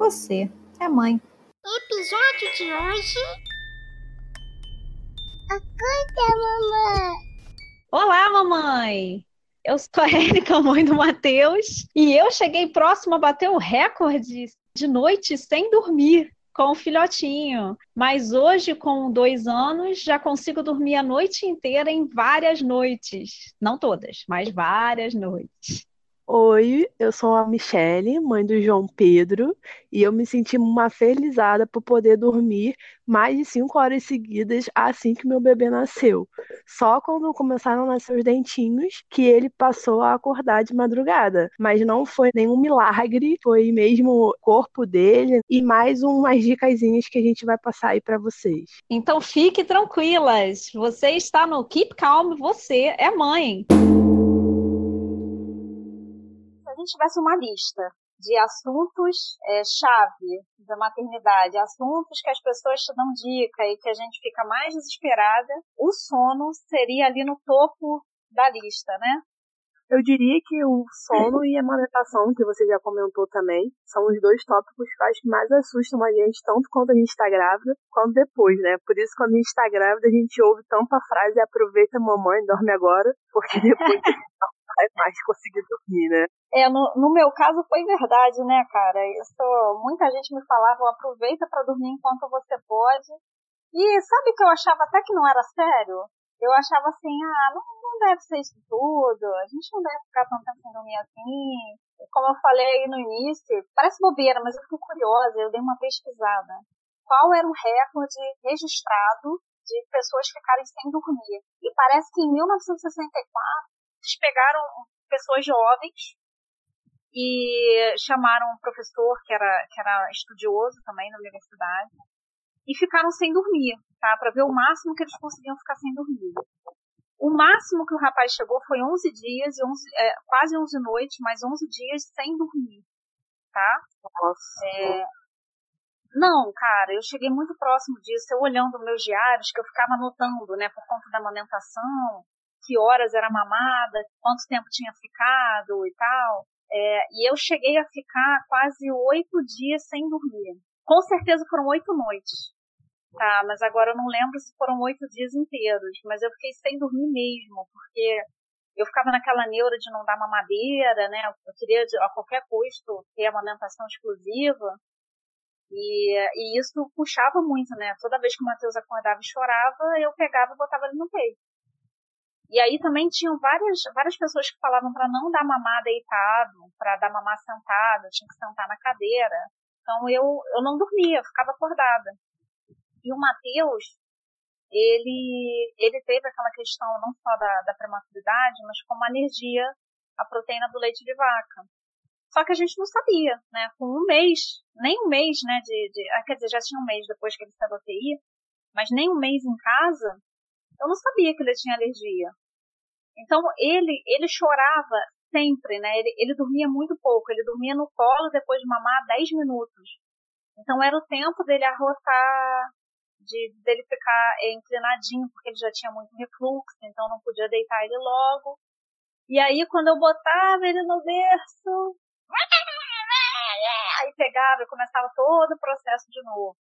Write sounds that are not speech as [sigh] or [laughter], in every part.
Você é mãe. Episódio de hoje. Acorda, mamãe. Olá, mamãe. Eu sou a Érica, mãe do Matheus, e eu cheguei próximo a bater o recorde de noite sem dormir com o filhotinho. Mas hoje, com dois anos, já consigo dormir a noite inteira em várias noites. Não todas, mas várias noites. Oi, eu sou a Michele, mãe do João Pedro, e eu me senti uma felizada por poder dormir mais de cinco horas seguidas assim que meu bebê nasceu. Só quando começaram a nascer os dentinhos que ele passou a acordar de madrugada. Mas não foi nenhum milagre, foi mesmo o corpo dele e mais umas dicasinhas que a gente vai passar aí para vocês. Então fique tranquilas, você está no Keep Calm, você é mãe gente tivesse uma lista de assuntos é, chave da maternidade, assuntos que as pessoas te dão dica e que a gente fica mais desesperada, o sono seria ali no topo da lista, né? Eu diria que o sono e a amamentação, que você já comentou também, são os dois tópicos que mais assustam a gente, tanto quando a gente está grávida, quanto depois, né? Por isso, quando a gente está grávida, a gente ouve tanto a frase aproveita mamãe, dorme agora, porque depois [laughs] vai mais conseguir dormir, né? É, no, no meu caso foi verdade, né, cara? Isso, muita gente me falava, aproveita para dormir enquanto você pode. E sabe que eu achava até que não era sério? Eu achava assim, ah, não, não deve ser isso tudo, a gente não deve ficar tanto tempo sem dormir assim. Como eu falei aí no início, parece bobeira, mas eu fiquei curiosa, eu dei uma pesquisada. Qual era o recorde registrado de pessoas ficarem sem dormir? E parece que em 1964 eles pegaram pessoas jovens e chamaram um professor que era, que era estudioso também na universidade e ficaram sem dormir, tá? Para ver o máximo que eles conseguiam ficar sem dormir. O máximo que o rapaz chegou foi 11 dias, 11, é, quase 11 noites, mas 11 dias sem dormir, tá? Nossa. É, não, cara, eu cheguei muito próximo disso, eu olhando meus diários, que eu ficava anotando, né, por conta da amamentação, que horas era mamada, quanto tempo tinha ficado e tal. É, e eu cheguei a ficar quase oito dias sem dormir. Com certeza foram oito noites. Tá, mas agora eu não lembro se foram oito dias inteiros. Mas eu fiquei sem dormir mesmo, porque eu ficava naquela neura de não dar mamadeira, né? Eu queria a qualquer custo ter amamentação exclusiva. E, e isso puxava muito, né? Toda vez que o Matheus acordava e chorava, eu pegava e botava ele no peito. E aí também tinham várias, várias pessoas que falavam para não dar mamar deitado, para dar mamar sentado, tinha que sentar na cadeira. Então eu, eu não dormia, eu ficava acordada. E o Matheus, ele, ele teve aquela questão não só da, da prematuridade, mas como alergia à proteína do leite de vaca. Só que a gente não sabia, né? Com um mês, nem um mês, né? De, de ah, quer dizer, já tinha um mês depois que ele saiu da UTI, mas nem um mês em casa, eu não sabia que ele tinha alergia. Então ele ele chorava sempre, né? Ele, ele dormia muito pouco. Ele dormia no colo depois de mamar 10 minutos. Então era o tempo dele arrotar, de dele ficar é, inclinadinho, porque ele já tinha muito refluxo, então não podia deitar ele logo. E aí quando eu botava ele no berço, [laughs] aí pegava e começava todo o processo de novo.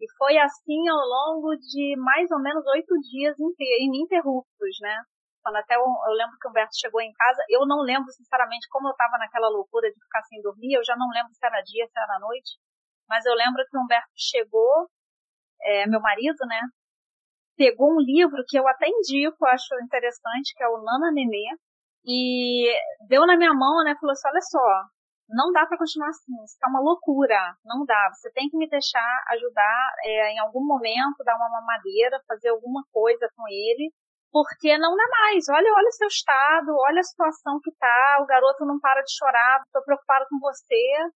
E foi assim ao longo de mais ou menos oito dias ininterruptos, né? Quando até eu, eu, lembro que o Humberto chegou em casa, eu não lembro sinceramente como eu estava naquela loucura de ficar sem dormir, eu já não lembro se era dia, se era noite, mas eu lembro que o Humberto chegou, é, meu marido, né? Pegou um livro que eu até indico, acho interessante, que é o Nana Nenê, e deu na minha mão, né? Falou assim: olha só, não dá para continuar assim, isso tá uma loucura, não dá. Você tem que me deixar ajudar é, em algum momento, dar uma mamadeira, fazer alguma coisa com ele, porque não dá mais. Olha, olha o seu estado, olha a situação que tá, o garoto não para de chorar, tô preocupado com você,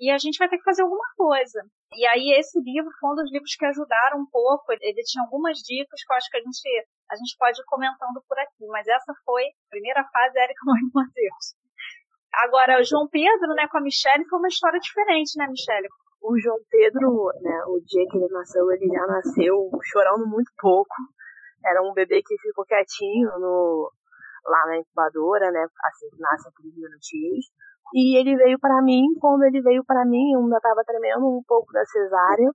e a gente vai ter que fazer alguma coisa. E aí esse livro foi um dos livros que ajudaram um pouco, ele tinha algumas dicas que eu acho que a gente, a gente pode ir comentando por aqui, mas essa foi a primeira fase, Érica Mãe Matheus. Agora, o João Pedro, né, com a Michelle, foi uma história diferente, né, Michelle? O João Pedro, né, o dia que ele nasceu, ele já nasceu chorando muito pouco. Era um bebê que ficou quietinho no, lá na incubadora, né, assim, nasce aqueles minutinhos. E ele veio para mim, quando ele veio para mim, eu ainda estava tremendo um pouco da cesárea.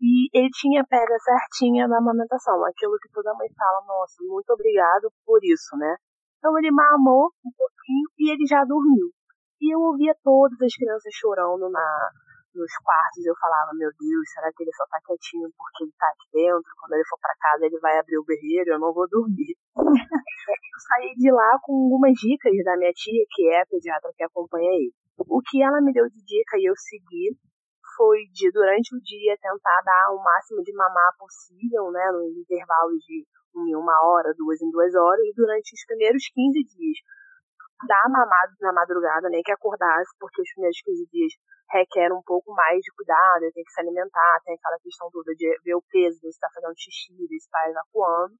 E ele tinha a pega certinha na amamentação, aquilo que toda mãe fala, nossa, muito obrigado por isso, né? Então ele mamou um pouquinho e ele já dormiu. E eu ouvia todas as crianças chorando na, nos quartos. Eu falava, meu Deus, será que ele só tá quietinho porque ele tá aqui dentro? Quando ele for para casa, ele vai abrir o berreiro, eu não vou dormir. [laughs] eu saí de lá com algumas dicas da minha tia, que é a pediatra que acompanha ele. O que ela me deu de dica e eu segui foi de, durante o dia, tentar dar o máximo de mamar possível, né, nos intervalos de em uma hora, duas em duas horas, durante os primeiros 15 dias dar mamado na madrugada, nem que acordasse, porque os primeiros 15 dias requer um pouco mais de cuidado, tem que se alimentar, tem aquela questão toda de ver o peso, ver se está fazendo xixi, ver se está evacuando.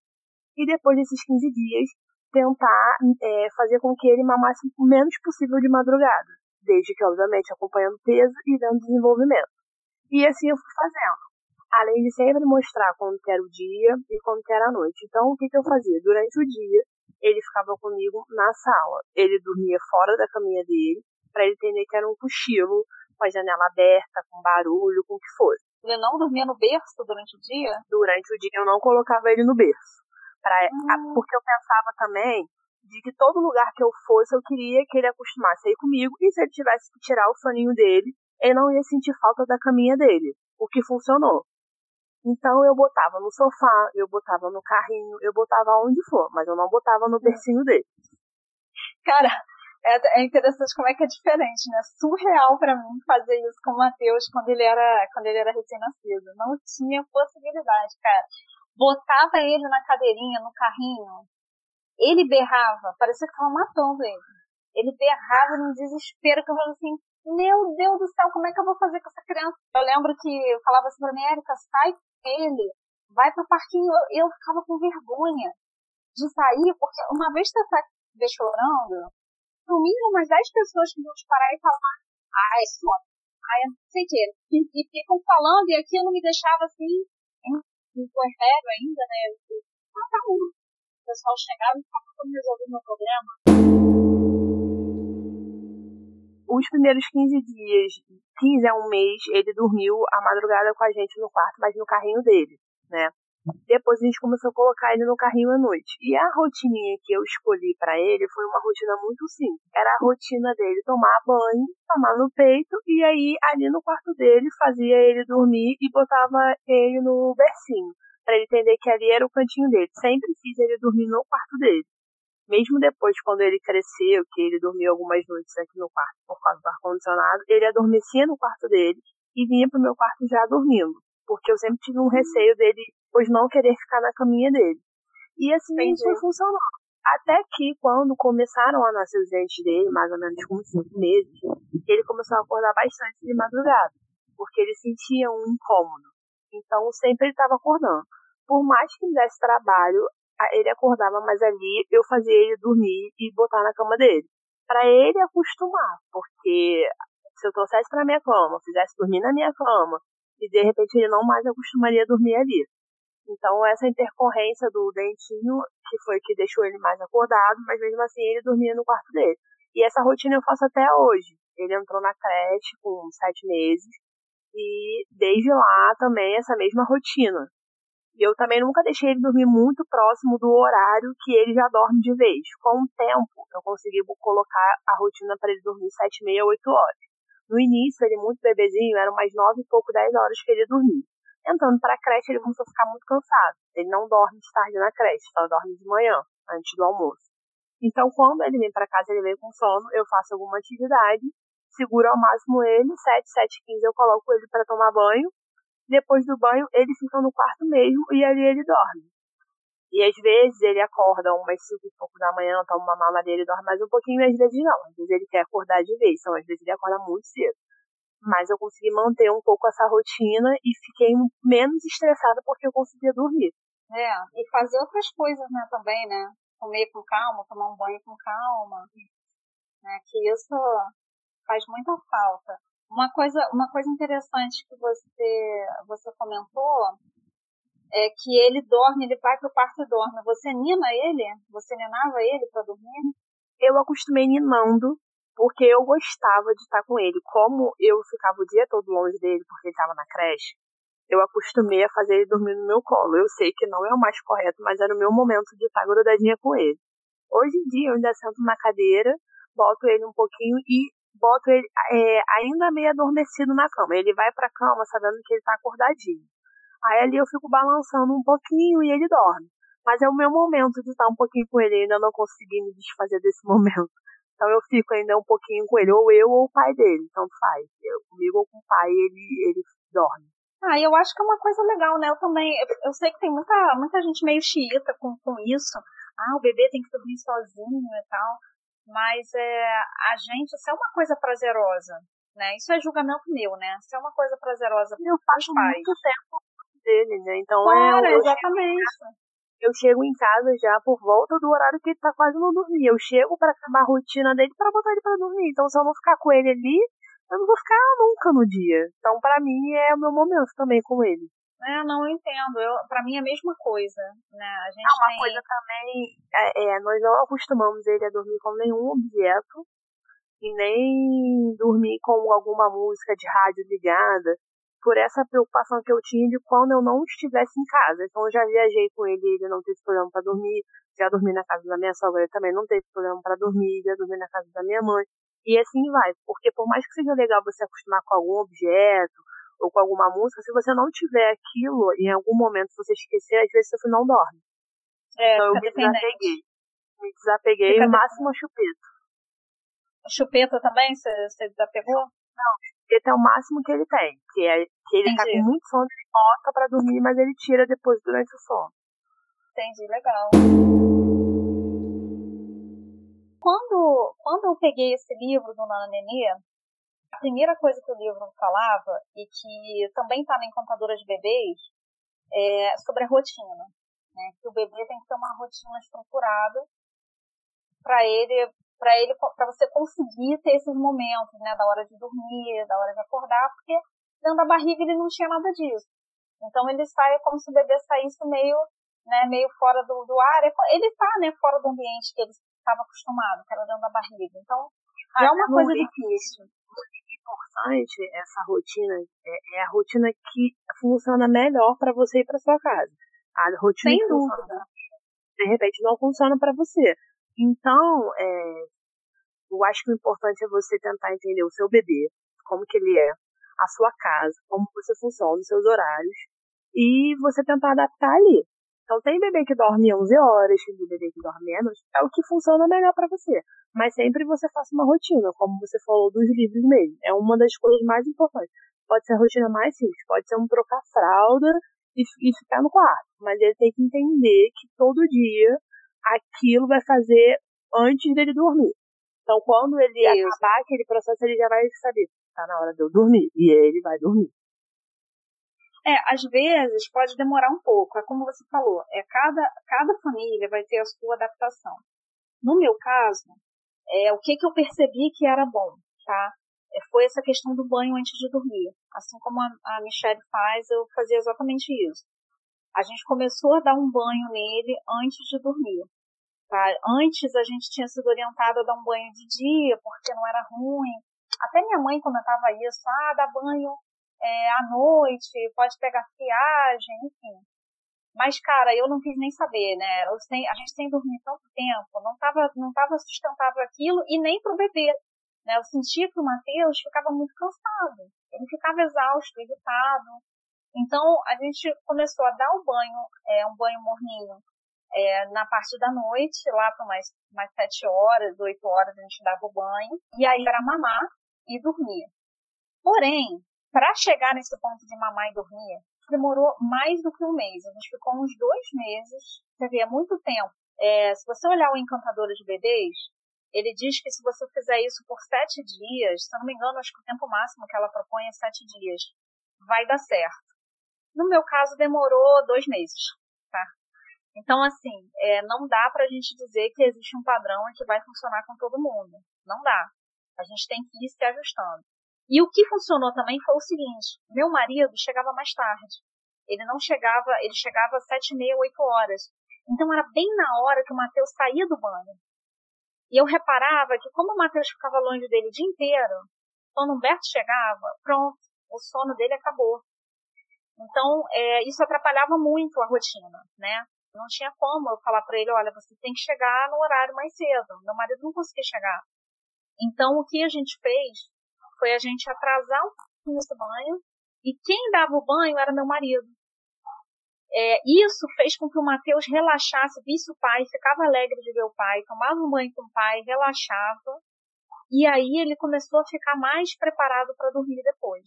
E depois desses 15 dias, tentar é, fazer com que ele mamasse o menos possível de madrugada, desde que, obviamente, acompanhando o peso e dando desenvolvimento. E assim eu fui fazendo. Além de sempre mostrar quando que era o dia e quando que era a noite. Então, o que, que eu fazia? Durante o dia, ele ficava comigo na sala. Ele dormia fora da caminha dele, para ele entender que era um cochilo, com a janela aberta, com barulho, com o que fosse. Ele não dormia no berço durante o dia? Durante o dia eu não colocava ele no berço. Pra, hum. Porque eu pensava também de que todo lugar que eu fosse, eu queria que ele acostumasse a ir comigo, e se ele tivesse que tirar o soninho dele, ele não ia sentir falta da caminha dele. O que funcionou. Então eu botava no sofá, eu botava no carrinho, eu botava onde for, mas eu não botava no bercinho dele. Cara, é, é interessante como é que é diferente, né? Surreal para mim fazer isso com o Matheus quando ele era, quando ele era recém-nascido. Não tinha possibilidade, cara. Botava ele na cadeirinha, no carrinho, ele berrava, parecia que tava matando ele. Ele berrava num desespero que eu falava assim, meu Deus do céu, como é que eu vou fazer com essa criança? Eu lembro que eu falava assim pra mim, Erika, sai ele, vai pro parquinho. Eu, eu ficava com vergonha de sair, porque uma vez que você estiver chorando, no mínimo umas 10 pessoas que vão te parar e falar, ai, só, ai, não sei o que, e, e ficam falando, e aquilo me deixava assim, puerpério ainda, né, tá um. O pessoal chegava e falava como resolver meu problema. Os primeiros 15 dias 15 a um mês, ele dormiu a madrugada com a gente no quarto, mas no carrinho dele, né? Depois a gente começou a colocar ele no carrinho à noite. E a rotininha que eu escolhi para ele foi uma rotina muito simples. Era a rotina dele tomar banho, tomar no peito e aí ali no quarto dele fazia ele dormir e botava ele no bercinho, para ele entender que ali era o cantinho dele. Sempre fiz ele dormir no quarto dele mesmo depois, quando ele cresceu, que ele dormiu algumas noites aqui no quarto por causa do ar-condicionado, ele adormecia no quarto dele e vinha pro meu quarto já dormindo. Porque eu sempre tive um receio dele, pois não querer ficar na caminha dele. E assim Entendi. isso funcionou. Até que quando começaram a nascer os dentes dele, mais ou menos com cinco meses, ele começou a acordar bastante de madrugada. Porque ele sentia um incômodo. Então sempre ele estava acordando. Por mais que me desse trabalho, ele acordava, mas ali eu fazia ele dormir e botar na cama dele. para ele acostumar, porque se eu trouxesse pra minha cama, fizesse dormir na minha cama, e de repente ele não mais acostumaria a dormir ali. Então essa intercorrência do dentinho, que foi que deixou ele mais acordado, mas mesmo assim ele dormia no quarto dele. E essa rotina eu faço até hoje. Ele entrou na creche com sete meses, e desde lá também essa mesma rotina. E eu também nunca deixei ele dormir muito próximo do horário que ele já dorme de vez. Com o tempo, eu consegui colocar a rotina para ele dormir 7, meia, 8 horas. No início, ele muito bebezinho, eram mais 9 e pouco, 10 horas que ele dormia. Entrando para a creche, ele começou a ficar muito cansado. Ele não dorme de tarde na creche, só dorme de manhã, antes do almoço. Então, quando ele vem para casa, ele vem com sono, eu faço alguma atividade, seguro ao máximo ele, 7, 7, 15 eu coloco ele para tomar banho, depois do banho, ele fica no quarto mesmo e ali ele dorme. E às vezes ele acorda umas 5 e pouco da manhã, toma uma mamadeira e dorme mais um pouquinho, às vezes não. Às vezes ele quer acordar de vez, então às vezes ele acorda muito cedo. Mas eu consegui manter um pouco essa rotina e fiquei menos estressada porque eu conseguia dormir. É, e fazer outras coisas, né, também, né? Comer com calma, tomar um banho com calma. Né, que isso faz muita falta. Uma coisa, uma coisa interessante que você, você comentou é que ele dorme, ele vai pro quarto e dorme. Você nina ele? Você ninava ele para dormir? Eu acostumei ninando, porque eu gostava de estar com ele. Como eu ficava o dia todo longe dele porque ele estava na creche, eu acostumei a fazer ele dormir no meu colo. Eu sei que não é o mais correto, mas era o meu momento de estar grudadinha com ele. Hoje em dia eu ainda sento na cadeira, boto ele um pouquinho e boto ele é, ainda meio adormecido na cama. Ele vai pra cama sabendo que ele tá acordadinho. Aí ali eu fico balançando um pouquinho e ele dorme. Mas é o meu momento de estar um pouquinho com ele, eu ainda não consegui me desfazer desse [laughs] momento. Então eu fico ainda um pouquinho com ele, ou eu ou o pai dele, tanto faz. Eu, comigo ou com o pai, ele, ele dorme. Ah, eu acho que é uma coisa legal, né? Eu também, eu, eu sei que tem muita, muita gente meio xiita com, com isso. Ah, o bebê tem que dormir sozinho e tal. Mas é, a gente, isso é uma coisa prazerosa, né? Isso é julgamento meu, né? Isso é uma coisa prazerosa eu faço pais. muito tempo dele, né? Então é. exatamente. Eu chego em casa já por volta do horário que ele tá quase não dormir. Eu chego para acabar a rotina dele para botar ele para dormir. Então se eu não ficar com ele ali, eu não vou ficar nunca no dia. Então, para mim, é o meu momento também com ele. É, não, eu entendo. Eu, pra mim é a mesma coisa, né? A gente ah, uma tem... coisa também, é, é, nós não acostumamos ele a dormir com nenhum objeto e nem dormir com alguma música de rádio ligada, por essa preocupação que eu tinha de quando eu não estivesse em casa. Então eu já viajei com ele, ele não teve problema para dormir, já dormi na casa da minha sogra, ele também não teve problema para dormir, já dormi na casa da minha mãe. E assim vai, porque por mais que seja legal você acostumar com algum objeto ou com alguma música, se você não tiver aquilo, em algum momento você esquecer, às vezes você não dorme. É, então eu me desapeguei. Me desapeguei o máximo a chupeta. Chupeta também? Você, você desapegou? Não, chupeta é o máximo que ele tem. Que, é, que ele Entendi. tá com muito sono, ele bota pra dormir, mas ele tira depois durante o sono. Entendi, legal quando, quando eu peguei esse livro do Nana Nenê, a primeira coisa que o livro falava, e que também está na Encantadora de Bebês, é sobre a rotina. Né? Que o bebê tem que ter uma rotina estruturada para ele para ele para você conseguir ter esses momentos né da hora de dormir da hora de acordar porque dentro da barriga ele não tinha nada disso então ele sai como se o bebê saísse meio né meio fora do, do ar ele está né fora do ambiente que ele estava acostumado, que era dentro da barriga. Então, já é uma coisa difícil. Importante essa rotina é, é, a rotina que funciona melhor para você e para sua casa. A rotina Sem que dúvida. Funciona, de repente não funciona para você. Então, é, eu acho que o importante é você tentar entender o seu bebê, como que ele é, a sua casa, como você funciona, os seus horários, e você tentar adaptar ali. Então tem bebê que dorme 11 horas, tem bebê que dorme menos, é o que funciona melhor para você. Mas sempre você faça uma rotina, como você falou dos livros mesmo. É uma das coisas mais importantes. Pode ser a rotina mais simples, pode ser um trocar fralda e, e ficar no quarto. Mas ele tem que entender que todo dia aquilo vai fazer antes dele dormir. Então quando ele Isso. acabar aquele processo, ele já vai saber, tá na hora de eu dormir. E ele vai dormir. É, às vezes pode demorar um pouco, é como você falou, é cada, cada família vai ter a sua adaptação. No meu caso, é, o que, que eu percebi que era bom, tá? É, foi essa questão do banho antes de dormir. Assim como a, a Michelle faz, eu fazia exatamente isso. A gente começou a dar um banho nele antes de dormir. Tá? Antes a gente tinha sido orientado a dar um banho de dia, porque não era ruim. Até minha mãe comentava isso, ah, dá banho é, à noite, pode pegar friagem, enfim. Mas, cara, eu não quis nem saber, né? Sem, a gente sem dormir tanto tempo, não tava, não tava sustentável aquilo e nem pro bebê. Né? Eu sentia que o Matheus ficava muito cansado. Ele ficava exausto, irritado. Então, a gente começou a dar o banho, é, um banho morninho, é, na parte da noite, lá para mais, mais sete horas, oito horas a gente dava o banho. E aí era mamar e dormir. Porém, para chegar nesse ponto de mamar e dormir, demorou mais do que um mês. A gente ficou uns dois meses, você vê, é muito tempo. É, se você olhar o Encantador de Bebês, ele diz que se você fizer isso por sete dias, se eu não me engano, acho que o tempo máximo que ela propõe é sete dias, vai dar certo. No meu caso, demorou dois meses, tá? Então, assim, é, não dá pra gente dizer que existe um padrão que vai funcionar com todo mundo. Não dá. A gente tem que ir se ajustando. E o que funcionou também foi o seguinte: meu marido chegava mais tarde. Ele não chegava, ele chegava às sete e meia, oito horas. Então era bem na hora que o Matheus saía do banho. E eu reparava que como o Matheus ficava longe dele o dia inteiro, quando o Humberto chegava, pronto, o sono dele acabou. Então, é, isso atrapalhava muito a rotina, né? Não tinha como eu falar para ele, olha, você tem que chegar no horário mais cedo. Meu marido não conseguia chegar. Então, o que a gente fez foi a gente atrasar pouquinho esse banho, e quem dava o banho era meu marido. É, isso fez com que o Mateus relaxasse, visse o pai, ficava alegre de ver o pai, tomava um banho com o pai, relaxava. E aí ele começou a ficar mais preparado para dormir depois.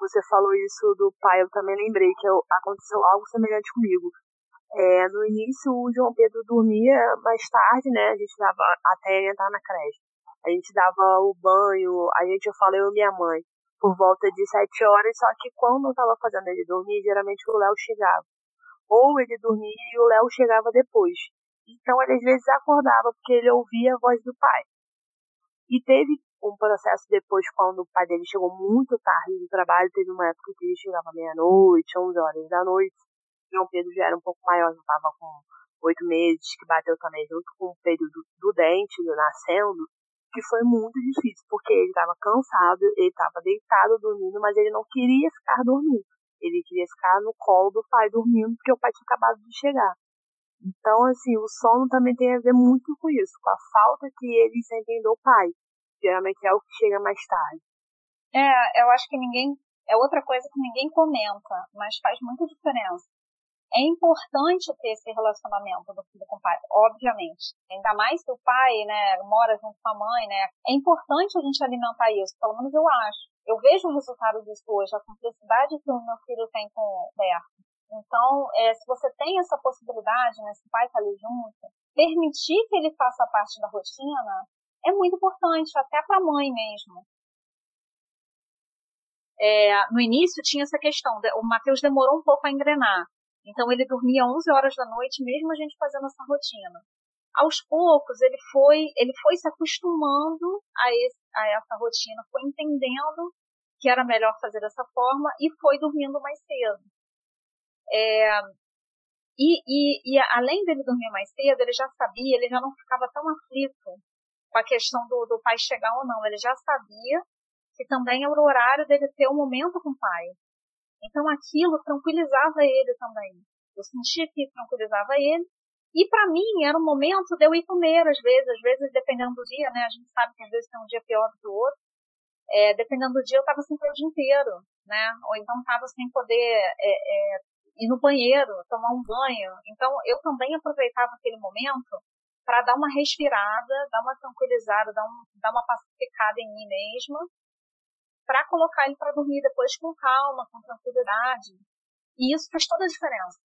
Você falou isso do pai, eu também lembrei que eu, aconteceu algo semelhante comigo. É, no início o João Pedro dormia mais tarde, né? A gente dava até ele entrar na creche. A gente dava o banho, a gente, eu falei eu e minha mãe, por volta de sete horas, só que quando eu tava fazendo ele dormir, geralmente o Léo chegava ou ele dormia e o Léo chegava depois. Então ele às vezes acordava porque ele ouvia a voz do pai. E teve um processo depois, quando o pai dele chegou muito tarde do trabalho, teve uma época que ele chegava meia-noite, 11 horas da noite. João Pedro já era um pouco maior, já estava com oito meses, que bateu também junto com o período do dente, do nascendo, que foi muito difícil, porque ele estava cansado, ele estava deitado dormindo, mas ele não queria ficar dormindo. Ele queria ficar no colo do pai dormindo, porque o pai tinha acabado de chegar. Então, assim, o sono também tem a ver muito com isso, com a falta que ele sentem do pai. Geralmente é o que chega mais tarde. É, eu acho que ninguém. É outra coisa que ninguém comenta, mas faz muita diferença. É importante ter esse relacionamento do filho com o pai, obviamente. Ainda mais que o pai, né, mora junto com a mãe, né? É importante a gente alimentar isso, pelo menos eu acho. Eu vejo o resultado disso hoje, a complexidade que o meu filho tem com o Berto. Então, é, se você tem essa possibilidade, né, se o pai está ali junto, permitir que ele faça parte da rotina é muito importante, até para a mãe mesmo. É, no início tinha essa questão, o Matheus demorou um pouco a engrenar. Então ele dormia 11 horas da noite, mesmo a gente fazendo essa rotina. Aos poucos ele foi, ele foi se acostumando a, esse, a essa rotina, foi entendendo que era melhor fazer dessa forma e foi dormindo mais cedo. É, e, e, e, além dele dormir mais cedo, ele já sabia, ele já não ficava tão aflito com a questão do, do pai chegar ou não. Ele já sabia que também era o horário dele ter um momento com o pai. Então aquilo tranquilizava ele também. Eu sentia que tranquilizava ele. E para mim era um momento de eu ir comer, às vezes, às vezes dependendo do dia, né? A gente sabe que às vezes tem um dia pior do que o outro. É, dependendo do dia eu estava sem ter o dia inteiro, né? Ou então estava sem poder é, é, ir no banheiro, tomar um banho. Então eu também aproveitava aquele momento para dar uma respirada, dar uma tranquilizada, dar, um, dar uma pacificada em mim mesma para colocar ele para dormir depois com calma, com tranquilidade. E isso faz toda a diferença.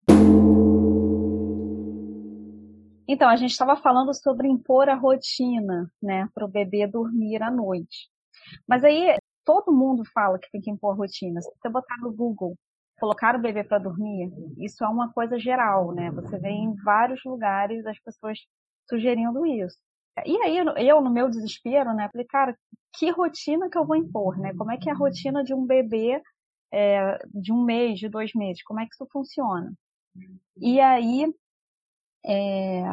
Então, a gente estava falando sobre impor a rotina, né, para o bebê dormir à noite. Mas aí, todo mundo fala que tem que impor rotina. Se você botar no Google, colocar o bebê para dormir, isso é uma coisa geral, né? Você vê em vários lugares as pessoas sugerindo isso. E aí, eu, no meu desespero, né, falei, cara, que rotina que eu vou impor, né? Como é que é a rotina de um bebê é, de um mês, de dois meses? Como é que isso funciona? E aí, é,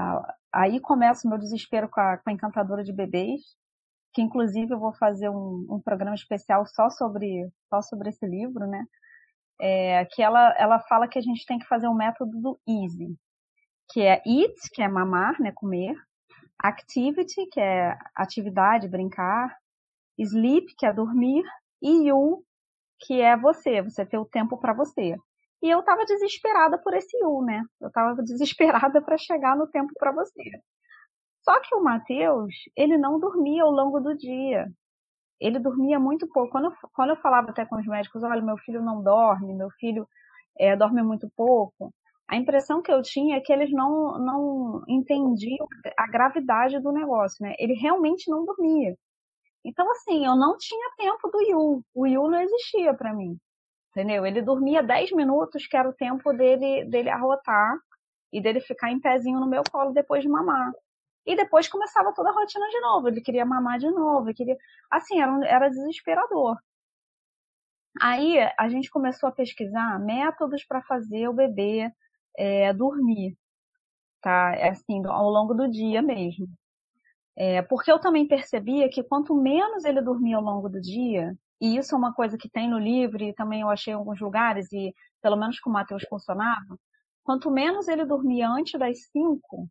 aí começa o meu desespero com a, com a, encantadora de bebês, que inclusive eu vou fazer um, um programa especial só sobre, só sobre esse livro, né? É, que ela, ela fala que a gente tem que fazer o um método do EASY, que é eat, que é mamar, né, comer, activity, que é atividade, brincar, sleep, que é dormir, e you, que é você, você ter o tempo para você. E eu estava desesperada por esse you, né? Eu estava [laughs] desesperada para chegar no tempo para você. Só que o Mateus, ele não dormia ao longo do dia. Ele dormia muito pouco. Quando eu, quando eu falava até com os médicos, olha, meu filho não dorme, meu filho é, dorme muito pouco, a impressão que eu tinha é que eles não, não entendiam a gravidade do negócio, né? Ele realmente não dormia. Então, assim, eu não tinha tempo do Yu. O Yu não existia para mim. Entendeu? Ele dormia 10 minutos, que era o tempo dele, dele arrotar e dele ficar em pezinho no meu colo depois de mamar. E depois começava toda a rotina de novo. Ele queria mamar de novo. queria... Assim, era, era desesperador. Aí a gente começou a pesquisar métodos para fazer o bebê é, dormir, tá? É assim, ao longo do dia mesmo. É, porque eu também percebia que quanto menos ele dormia ao longo do dia, e isso é uma coisa que tem no livro e também eu achei em alguns lugares, e pelo menos com o Matheus funcionava, quanto menos ele dormia antes das 5,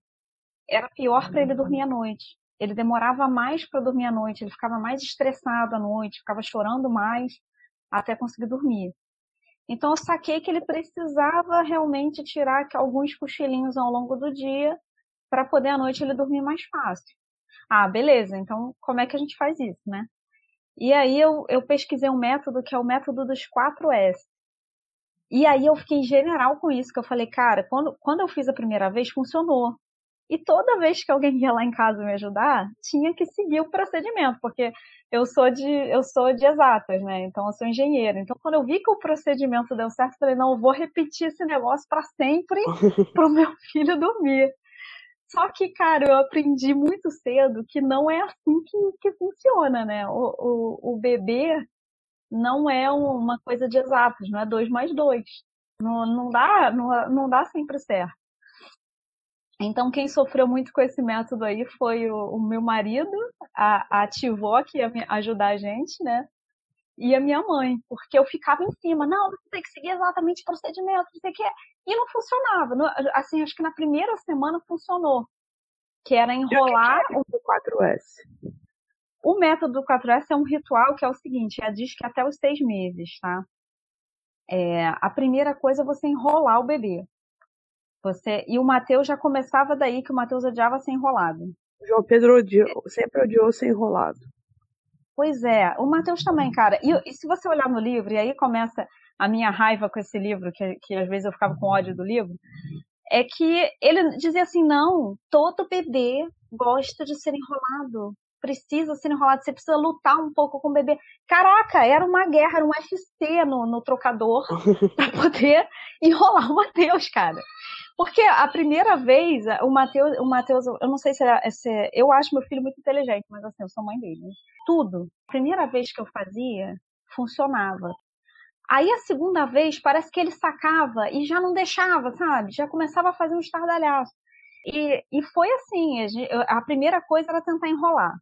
era pior para ele dormir à noite. Ele demorava mais para dormir à noite, ele ficava mais estressado à noite, ficava chorando mais até conseguir dormir. Então eu saquei que ele precisava realmente tirar alguns cochilinhos ao longo do dia para poder à noite ele dormir mais fácil. Ah, beleza, então como é que a gente faz isso, né? E aí eu, eu pesquisei um método que é o método dos 4S. E aí eu fiquei general com isso, que eu falei, cara, quando, quando eu fiz a primeira vez, funcionou. E toda vez que alguém ia lá em casa me ajudar, tinha que seguir o procedimento, porque eu sou de eu sou de exatas, né? Então eu sou engenheira. Então quando eu vi que o procedimento deu certo, eu falei, não, eu vou repetir esse negócio para sempre [laughs] para o meu filho dormir. Só que, cara, eu aprendi muito cedo que não é assim que, que funciona, né? O, o, o bebê não é uma coisa de exatos, não é dois mais dois. Não, não, dá, não, não dá sempre certo. Então, quem sofreu muito com esse método aí foi o, o meu marido, a, a tivó, que ia ajudar a gente, né? E a minha mãe, porque eu ficava em cima, não, você tem que seguir exatamente o procedimento, não sei o que. E não funcionava. Assim, acho que na primeira semana funcionou. Que era enrolar. o do 4S? O método do 4S é um ritual que é o seguinte, é diz que até os seis meses, tá? É, a primeira coisa é você enrolar o bebê. Você, e o Mateus já começava daí que o Mateus odiava ser enrolado. O João Pedro odiou, sempre odiou ser enrolado. Pois é, o Mateus também, cara. E, e, se você olhar no livro, e aí começa a minha raiva com esse livro, que, que às vezes eu ficava com ódio do livro, é que ele dizia assim: não, todo bebê gosta de ser enrolado precisa ser enrolado, você precisa lutar um pouco com o bebê. Caraca, era uma guerra, era um FC no, no trocador [laughs] para poder enrolar o Matheus, cara. Porque a primeira vez, o Matheus, o Mateus, eu não sei se, é, se é, eu acho meu filho muito inteligente, mas assim, eu sou mãe dele. Tudo. A primeira vez que eu fazia, funcionava. Aí a segunda vez, parece que ele sacava e já não deixava, sabe? Já começava a fazer um estardalhaço. E, e foi assim, a primeira coisa era tentar enrolar.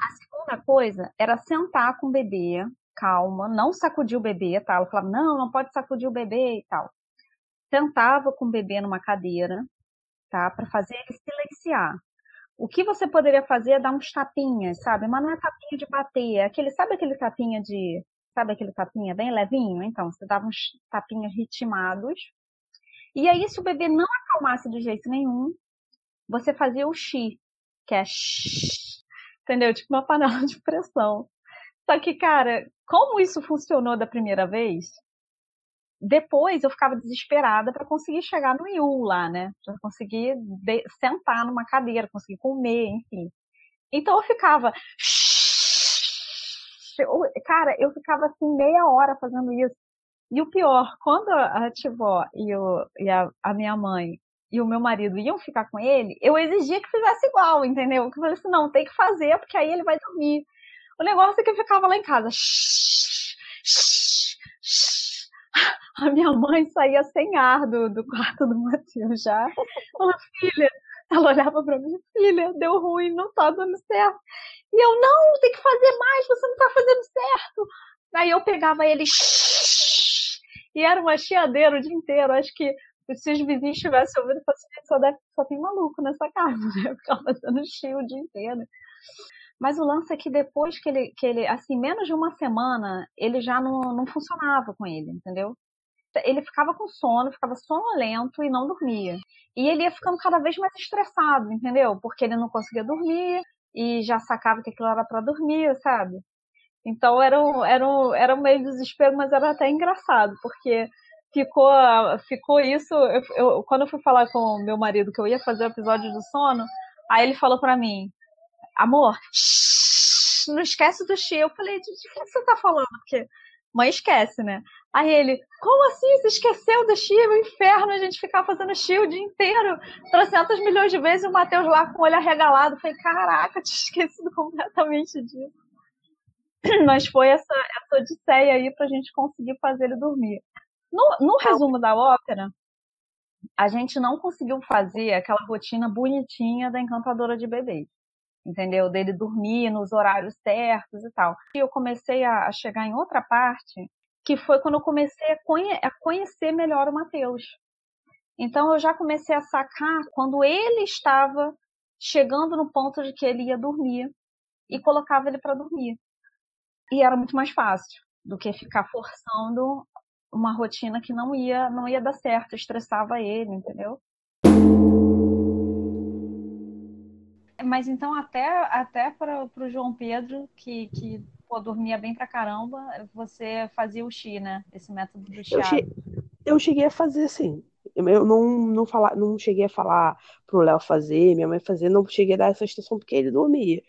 A segunda coisa era sentar com o bebê, calma, não sacudir o bebê, tá? Ela falava, não, não pode sacudir o bebê e tal. Sentava com o bebê numa cadeira, tá? Para fazer ele silenciar. O que você poderia fazer é dar uns tapinhas, sabe? Mas não é tapinha de bater, é aquele, sabe aquele tapinha de, sabe aquele tapinha bem levinho? Então, você dava uns tapinhas ritmados. E aí, se o bebê não acalmasse de jeito nenhum, você fazia o xi, que é shh, entendeu? Tipo uma panela [laughs] de pressão. Só que, cara, como isso funcionou da primeira vez, depois eu ficava desesperada para conseguir chegar no IU lá, né? Pra conseguir sentar numa cadeira, conseguir comer, enfim. Então eu ficava. Cara, eu ficava assim meia hora fazendo isso. E o pior, quando a Tivó e, o, e a, a minha mãe e o meu marido iam ficar com ele, eu exigia que fizesse igual, entendeu? Eu falei assim, não, tem que fazer, porque aí ele vai dormir. O negócio é que eu ficava lá em casa. A minha mãe saía sem ar do, do quarto do Matheus já. Falou, filha, ela olhava pra mim, filha, deu ruim, não tá dando certo. E eu, não, tem que fazer mais, você não tá fazendo certo. Aí eu pegava ele, e era uma chiadeira o dia inteiro. Acho que se os vizinhos estivessem ouvindo, assim, só, deve, só tem maluco nessa casa, né? [laughs] Ficava fazendo cheio o dia inteiro. Mas o lance é que depois que ele, que ele, assim, menos de uma semana, ele já não, não funcionava com ele, entendeu? Ele ficava com sono, ficava sonolento e não dormia. E ele ia ficando cada vez mais estressado, entendeu? Porque ele não conseguia dormir e já sacava que aquilo era para dormir, sabe? Então era um, era, um, era um meio desespero, mas era até engraçado, porque ficou, ficou isso. Eu, eu, quando eu fui falar com meu marido que eu ia fazer o episódio do sono, aí ele falou para mim: Amor, shh, não esquece do Xi. Eu falei: De que você tá falando? Porque mãe esquece, né? Aí ele, como assim? Você esqueceu do Xi? O inferno, a gente ficar fazendo Xi o dia inteiro, 300 milhões de vezes, e o Matheus lá com o olho arregalado. Falei, caraca, tinha [laughs] esquecido completamente disso. [clears throat] Mas foi essa, essa odisseia aí pra gente conseguir fazer ele dormir. No, no resumo da ópera, a gente não conseguiu fazer aquela rotina bonitinha da encantadora de bebês. entendeu? Dele dormir nos horários certos e tal. E eu comecei a chegar em outra parte, que foi quando eu comecei a, conhe a conhecer melhor o Mateus. Então eu já comecei a sacar quando ele estava chegando no ponto de que ele ia dormir e colocava ele para dormir. E era muito mais fácil do que ficar forçando uma rotina que não ia não ia dar certo, estressava ele, entendeu? Mas então até até para o João Pedro que, que pô, dormia bem pra caramba, você fazia o chi, né? Esse método do chiado. Eu, che eu cheguei a fazer assim. Eu não, não, falar, não cheguei a falar pro Léo fazer, minha mãe fazer, não cheguei a dar essa instrução porque ele dormia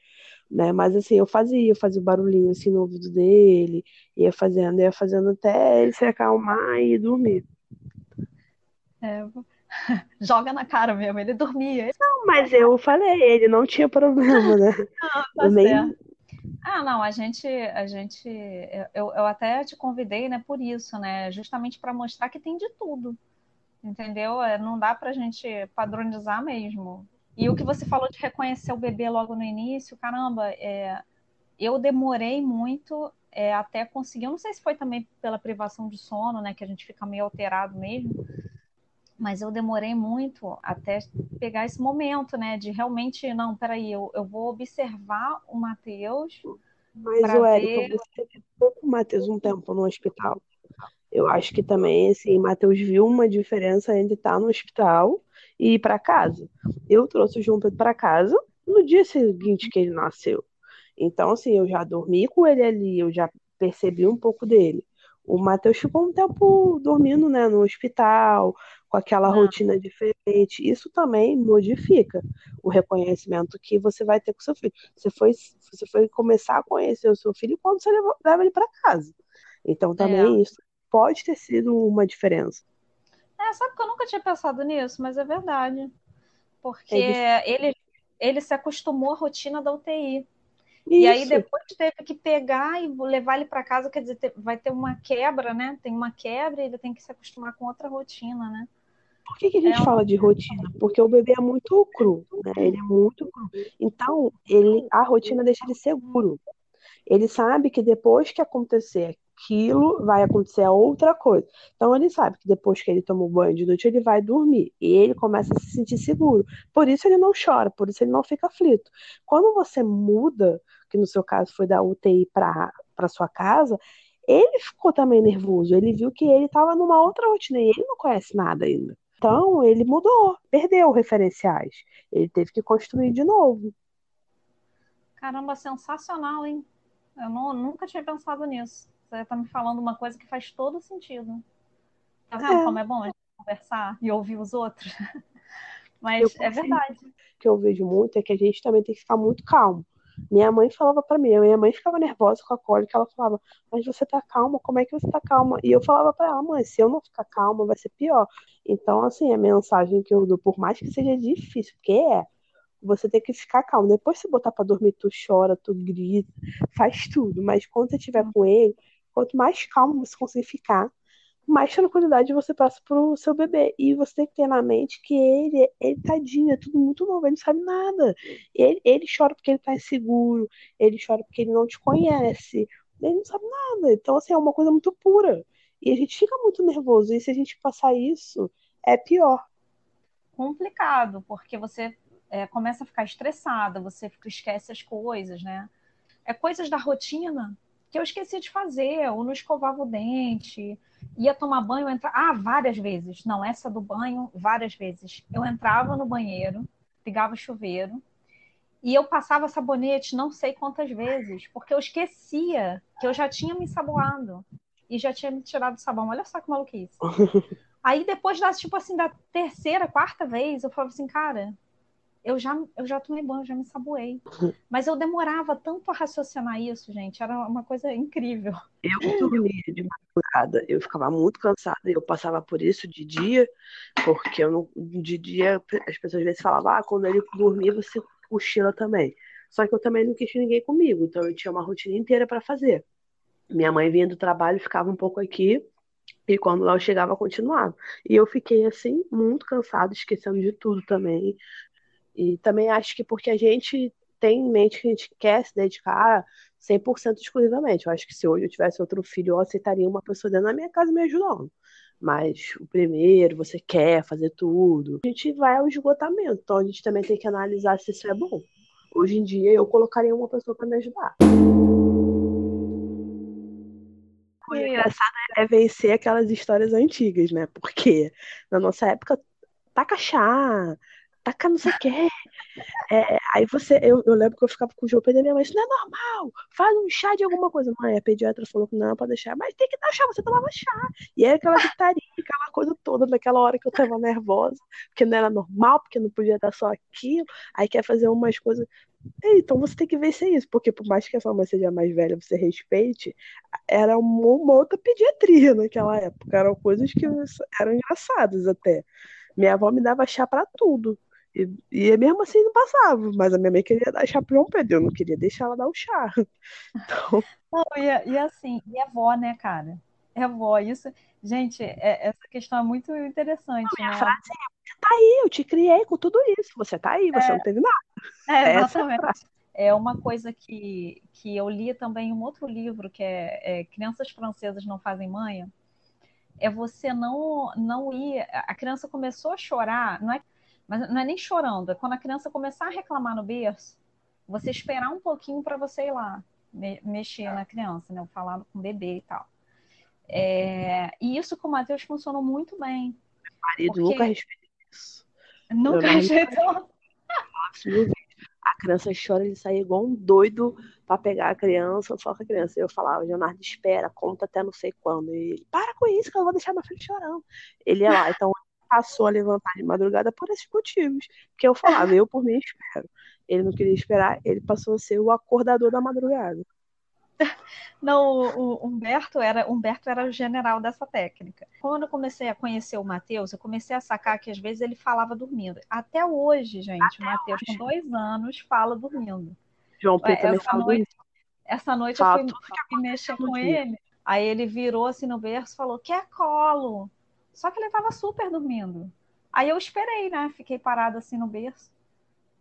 né? Mas assim, eu fazia, eu fazia barulhinho assim no ouvido dele, ia fazendo, ia fazendo até ele se acalmar e dormir. É, [laughs] joga na cara mesmo, ele dormia. Não, mas eu falei, ele não tinha problema, né? [laughs] Ah, tá eu nem... Ah, não, a gente, a gente, eu, eu até te convidei, né, por isso, né, justamente para mostrar que tem de tudo, entendeu? É, não dá pra gente padronizar mesmo. E o que você falou de reconhecer o bebê logo no início, caramba, é, eu demorei muito é, até conseguir. Eu não sei se foi também pela privação de sono, né, que a gente fica meio alterado mesmo, mas eu demorei muito até pegar esse momento, né, de realmente, não, peraí, eu, eu vou observar o Matheus. Mas, o Érico, você ficou com o Matheus um tempo no hospital. Eu acho que também, assim, Matheus viu uma diferença entre estar no hospital e ir para casa. Eu trouxe o João Pedro para casa no dia seguinte que ele nasceu. Então, assim, eu já dormi com ele ali, eu já percebi um pouco dele. O Matheus ficou um tempo dormindo, né, no hospital, com aquela ah. rotina diferente. Isso também modifica o reconhecimento que você vai ter com seu filho. Você foi, você foi começar a conhecer o seu filho quando você leva, leva ele para casa. Então, também é. isso pode ter sido uma diferença. É, sabe que eu nunca tinha pensado nisso, mas é verdade. Porque é ele, ele se acostumou à rotina da UTI. Isso. E aí depois teve que pegar e levar ele para casa, quer dizer, vai ter uma quebra, né? Tem uma quebra e ele tem que se acostumar com outra rotina, né? Por que, que a gente é fala de rotina? Porque o bebê é muito cru, né? Ele é muito cru. Então, ele, a rotina deixa ele seguro. Ele sabe que depois que acontecer aquilo vai acontecer outra coisa. Então ele sabe que depois que ele toma o banho de noite, ele vai dormir. E ele começa a se sentir seguro. Por isso ele não chora, por isso ele não fica aflito. Quando você muda, que no seu caso foi da UTI para sua casa, ele ficou também nervoso. Ele viu que ele estava numa outra rotina e ele não conhece nada ainda. Então ele mudou, perdeu referenciais. Ele teve que construir de novo. Caramba, sensacional, hein? Eu não, nunca tinha pensado nisso. Você está me falando uma coisa que faz todo sentido. Tá vendo é. como é bom a gente conversar e ouvir os outros? [laughs] Mas eu, é verdade. O que eu vejo muito é que a gente também tem que ficar muito calmo. Minha mãe falava para mim, minha mãe ficava nervosa com a cólica, ela falava, mas você tá calma, como é que você tá calma? E eu falava para ela, mãe, se eu não ficar calma, vai ser pior. Então, assim, a mensagem que eu dou, por mais que seja difícil, porque é, você tem que ficar calmo. Depois, se botar para dormir, tu chora, tu grita, faz tudo. Mas quando você estiver com ele, Quanto mais calmo você conseguir ficar, mais tranquilidade você passa pro seu bebê. E você tem que ter na mente que ele, ele tadinho, é tudo muito novo, ele não sabe nada. Ele, ele chora porque ele tá inseguro, ele chora porque ele não te conhece, ele não sabe nada. Então, assim, é uma coisa muito pura. E a gente fica muito nervoso. E se a gente passar isso, é pior. Complicado, porque você é, começa a ficar estressada, você esquece as coisas, né? É coisas da rotina que eu esqueci de fazer, ou não escovava o dente, ia tomar banho, entra... ah, várias vezes, não, essa do banho, várias vezes. Eu entrava no banheiro, ligava o chuveiro, e eu passava sabonete não sei quantas vezes, porque eu esquecia que eu já tinha me ensaboado e já tinha me tirado o sabão. Olha só que maluquice. [laughs] Aí depois da, tipo assim, da terceira, quarta vez, eu falava assim, cara, eu já, eu já tomei banho, já me saboei. Mas eu demorava tanto a raciocinar isso, gente. Era uma coisa incrível. Eu dormia de madrugada, eu ficava muito cansada. Eu passava por isso de dia, porque eu não, de dia as pessoas às vezes falavam, ah, quando ele dormia, você cochila também. Só que eu também não quis ninguém comigo, então eu tinha uma rotina inteira para fazer. Minha mãe vinha do trabalho, ficava um pouco aqui, e quando ela chegava, continuava. E eu fiquei assim, muito cansada, esquecendo de tudo também. E também acho que porque a gente tem em mente que a gente quer se dedicar 100% exclusivamente. Eu acho que se hoje eu tivesse outro filho, eu aceitaria uma pessoa dentro da minha casa me ajudando. Mas o primeiro, você quer fazer tudo. A gente vai ao esgotamento. Então a gente também tem que analisar se isso é bom. Hoje em dia eu colocaria uma pessoa para me ajudar. O engraçado é vencer aquelas histórias antigas, né? Porque na nossa época, taca chá, taca não sei o quê. É, aí você, eu, eu, lembro que eu ficava com o Pedro e minha mãe, isso não é normal, faz um chá de alguma coisa. Mãe, a pediatra falou que não, pode deixar, mas tem que dar chá, você tomava chá. E era aquela gritaria, aquela coisa toda, naquela hora que eu tava nervosa, porque não era normal, porque não podia dar só aquilo, aí quer fazer umas coisas. Então você tem que ver se é isso, porque por mais que a sua mãe seja mais velha, você respeite, era uma, uma outra pediatria naquela época, eram coisas que eram engraçadas até. Minha avó me dava chá para tudo. E, e mesmo assim não passava, mas a minha mãe queria dar chá pro João Pedro, eu não queria deixar ela dar o chá. [laughs] Então... Não, e, e assim, e a avó, né, cara? É avó, isso. Gente, é, essa questão é muito interessante. Não, né? A frase é, você tá aí, eu te criei com tudo isso. Você tá aí, você é, não teve nada. É, [laughs] exatamente. É uma coisa que, que eu li também em um outro livro, que é, é Crianças Francesas Não Fazem Manha. É você não, não ir. A criança começou a chorar, não é mas não é nem chorando, é quando a criança começar a reclamar no berço, você esperar um pouquinho para você ir lá me mexer na criança, né? Falar com o bebê e tal. É, e isso com o Matheus funcionou muito bem. Meu marido nunca respeitou isso. Nunca respeitou. A criança chora, ele sai igual um doido para pegar a criança, só que a criança. Eu falava, Leonardo, espera, conta até não sei quando. E ele, para com isso, que eu vou deixar meu filho chorando. Ele ia lá, então passou a levantar de madrugada por esses motivos. Porque eu falava, eu por mim espero. Ele não queria esperar, ele passou a ser o acordador da madrugada. Não, o Humberto era, Humberto era o general dessa técnica. Quando eu comecei a conhecer o Matheus, eu comecei a sacar que às vezes ele falava dormindo. Até hoje, gente, Até o Matheus, com dois anos, fala dormindo. João Pedro também fala noite, Essa noite fala eu fui, fui mexer com ele. Aí ele virou assim no berço e falou: Quer colo? Só que ele estava super dormindo. Aí eu esperei, né? Fiquei parada assim no berço.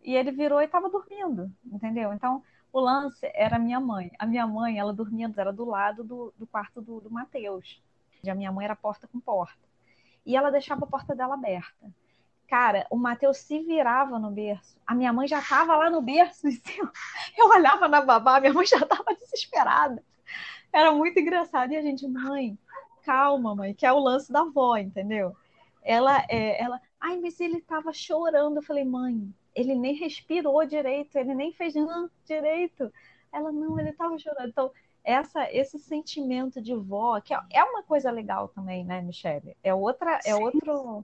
E ele virou e estava dormindo, entendeu? Então, o lance era minha mãe. A minha mãe, ela dormia, era do lado do, do quarto do, do Matheus. A minha mãe era porta com porta. E ela deixava a porta dela aberta. Cara, o Matheus se virava no berço. A minha mãe já estava lá no berço. Eu olhava na babá, minha mãe já estava desesperada. Era muito engraçado. E a gente, mãe, calma, mãe, que é o lance da avó, entendeu? Ela, é, ela, ai, mas ele tava chorando. Eu falei, mãe, ele nem respirou direito, ele nem fez não, direito. Ela, não, ele tava chorando. Então, essa, esse sentimento de vó, que é, é uma coisa legal também, né, Michelle? É outra, é outro,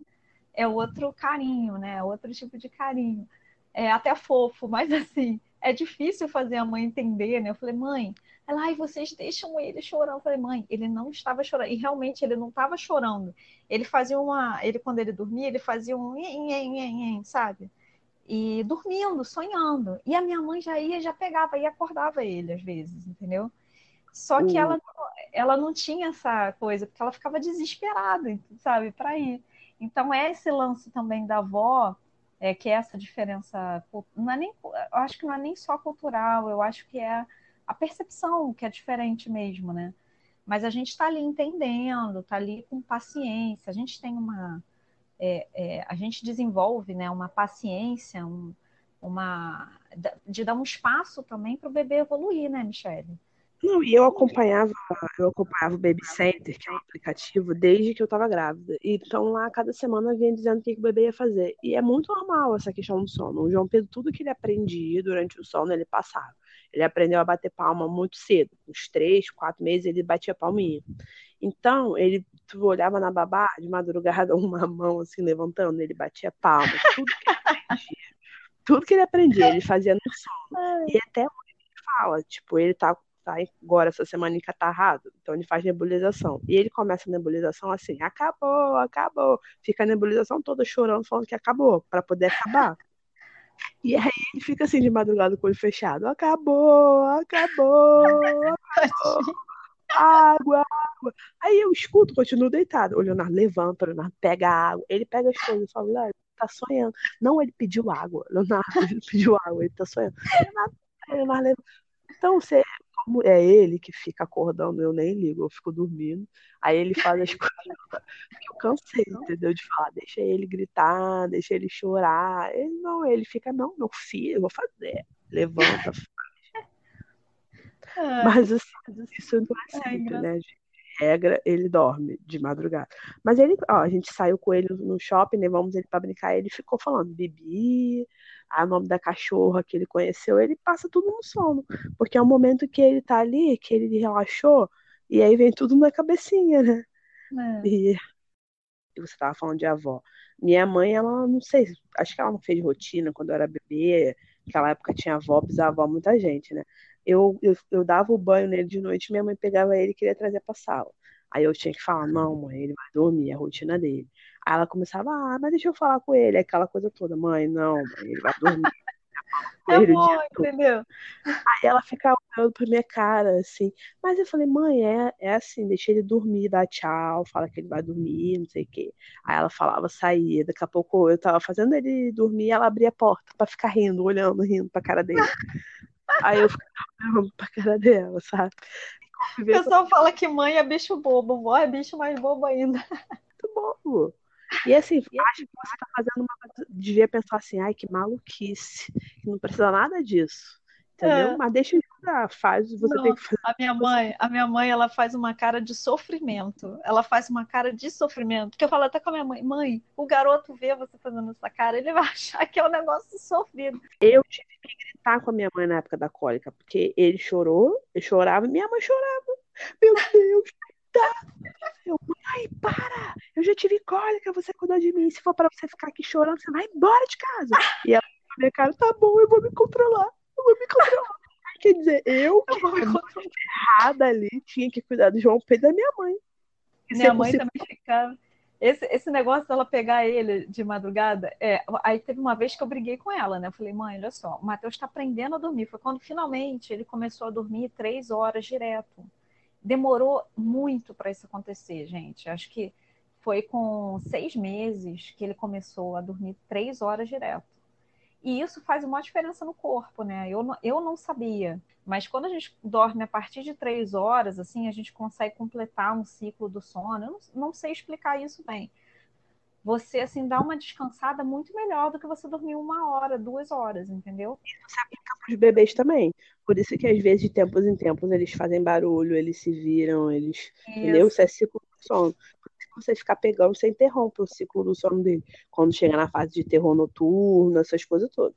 é outro carinho, né? É outro tipo de carinho. É até fofo, [laughs] mas assim, é difícil fazer a mãe entender, né? Eu falei, mãe, ela, ai, vocês deixam ele chorando. Eu falei, mãe, ele não estava chorando. E realmente ele não estava chorando. Ele fazia uma. Ele, quando ele dormia, ele fazia um sabe? E dormindo, sonhando. E a minha mãe já ia, já pegava e acordava ele às vezes, entendeu? Só que ela, ela não tinha essa coisa, porque ela ficava desesperada, sabe, para ir. Então é esse lance também da avó, é que é essa diferença, não é nem, eu acho que não é nem só cultural, eu acho que é a percepção que é diferente mesmo, né? Mas a gente está ali entendendo, está ali com paciência, a gente tem uma. É, é, a gente desenvolve né, uma paciência, um, uma de dar um espaço também para o bebê evoluir, né, Michelle? Não, e eu acompanhava, eu acompanhava o Baby Center, que é um aplicativo, desde que eu estava grávida. Então lá, cada semana vinha dizendo o que, que o bebê ia fazer. E é muito normal essa questão do sono. O João Pedro, tudo que ele aprendia durante o sono, ele passava. Ele aprendeu a bater palma muito cedo, uns três, quatro meses ele batia palminha. Então, ele tu olhava na babá de madrugada, [laughs] uma mão assim levantando, ele batia palma, tudo que ele aprendia. tudo que ele aprendia, ele fazia no sono. E até hoje ele fala, tipo, ele tá, tá agora essa semana encatarrado, então ele faz nebulização. E ele começa a nebulização assim, acabou, acabou. Fica a nebulização toda chorando, falando que acabou, para poder acabar. E aí ele fica assim de madrugada com o olho fechado. Acabou, acabou, água, água. Aí eu escuto, continuo deitado. O Leonardo levanta, o Leonardo pega a água. Ele pega as coisas, eu falo, Leonardo, tá sonhando. Não, ele pediu água. Leonardo, [laughs] ele pediu água, ele tá sonhando. Leonardo, Leonardo levanta. Então, você, como é ele que fica acordando, eu nem ligo, eu fico dormindo. Aí ele faz as [laughs] coisas que eu cansei, entendeu? De falar, deixa ele gritar, deixa ele chorar. Ele não, ele fica, não, meu filho, eu vou fazer. Levanta, [laughs] mas assim, isso não é sempre, né? De regra, ele dorme de madrugada. Mas ele, ó, a gente saiu com ele no shopping, levamos ele pra brincar, ele ficou falando Bibi, a nome da cachorra que ele conheceu, ele passa tudo no sono. Porque é o momento que ele tá ali, que ele relaxou, e aí vem tudo na cabecinha, né? É. E você tava falando de avó. Minha mãe, ela não sei, acho que ela não fez rotina quando eu era bebê. Naquela época tinha avó, bisavó, muita gente, né? Eu, eu, eu dava o banho nele de noite, minha mãe pegava ele e queria trazer pra sala. Aí eu tinha que falar, não, mãe, ele vai dormir, é a rotina dele. Aí ela começava, ah, mas deixa eu falar com ele, aquela coisa toda, mãe, não, mãe, ele vai dormir. [laughs] É bom, todo. entendeu? Aí ela ficava olhando pra minha cara, assim. Mas eu falei, mãe, é, é assim, deixa ele dormir, dá tchau, fala que ele vai dormir, não sei o quê. Aí ela falava, saía. Daqui a pouco eu tava fazendo ele dormir, ela abria a porta pra ficar rindo, olhando, rindo pra cara dele. Aí eu ficava olhando pra cara dela, sabe? O pessoal fala que mãe é bicho bobo, vó é bicho mais bobo ainda. [laughs] muito bobo. E assim, acho que você tá fazendo uma coisa, devia pensar assim, ai, que maluquice, que não precisa nada disso. Entendeu? É. Mas deixa eu ajudar, faz, você Não, tem que fazer. A minha mãe, a minha mãe, ela faz uma cara de sofrimento. Ela faz uma cara de sofrimento. Porque eu falo até com a minha mãe, mãe, o garoto vê você fazendo essa cara, ele vai [laughs] achar que é um negócio sofrido. Eu tive que gritar com a minha mãe na época da cólica, porque ele chorou, eu chorava, e minha mãe chorava. Meu Deus. Eu, mãe, para! Eu já tive cólica, você cuidou de mim. Se for pra você ficar aqui chorando, você vai embora de casa. E ela, minha cara, tá bom, eu vou me controlar. Eu vou me controlar. Quer dizer, eu, Eu vou me muito errada ali, tinha que cuidar do João Pedro e da minha mãe. Isso Minha é mãe possível. também ficava. Esse, esse negócio dela pegar ele de madrugada, é, aí teve uma vez que eu briguei com ela, né? Eu falei, mãe, olha só, o Matheus tá aprendendo a dormir. Foi quando finalmente ele começou a dormir três horas direto. Demorou muito para isso acontecer, gente. Acho que foi com seis meses que ele começou a dormir três horas direto. E isso faz uma diferença no corpo, né? Eu, não- eu não sabia. Mas quando a gente dorme a partir de três horas, assim, a gente consegue completar um ciclo do sono. Eu não, não sei explicar isso bem. Você, assim, dá uma descansada muito melhor do que você dormir uma hora, duas horas, entendeu? se aplica para os bebês também. Por isso que às vezes, de tempos em tempos, eles fazem barulho, eles se viram, eles. Entendeu? Isso é ciclo do sono. Que você ficar pegando, você interrompe o ciclo do sono dele. Quando chega na fase de terror noturno, essas coisas todas.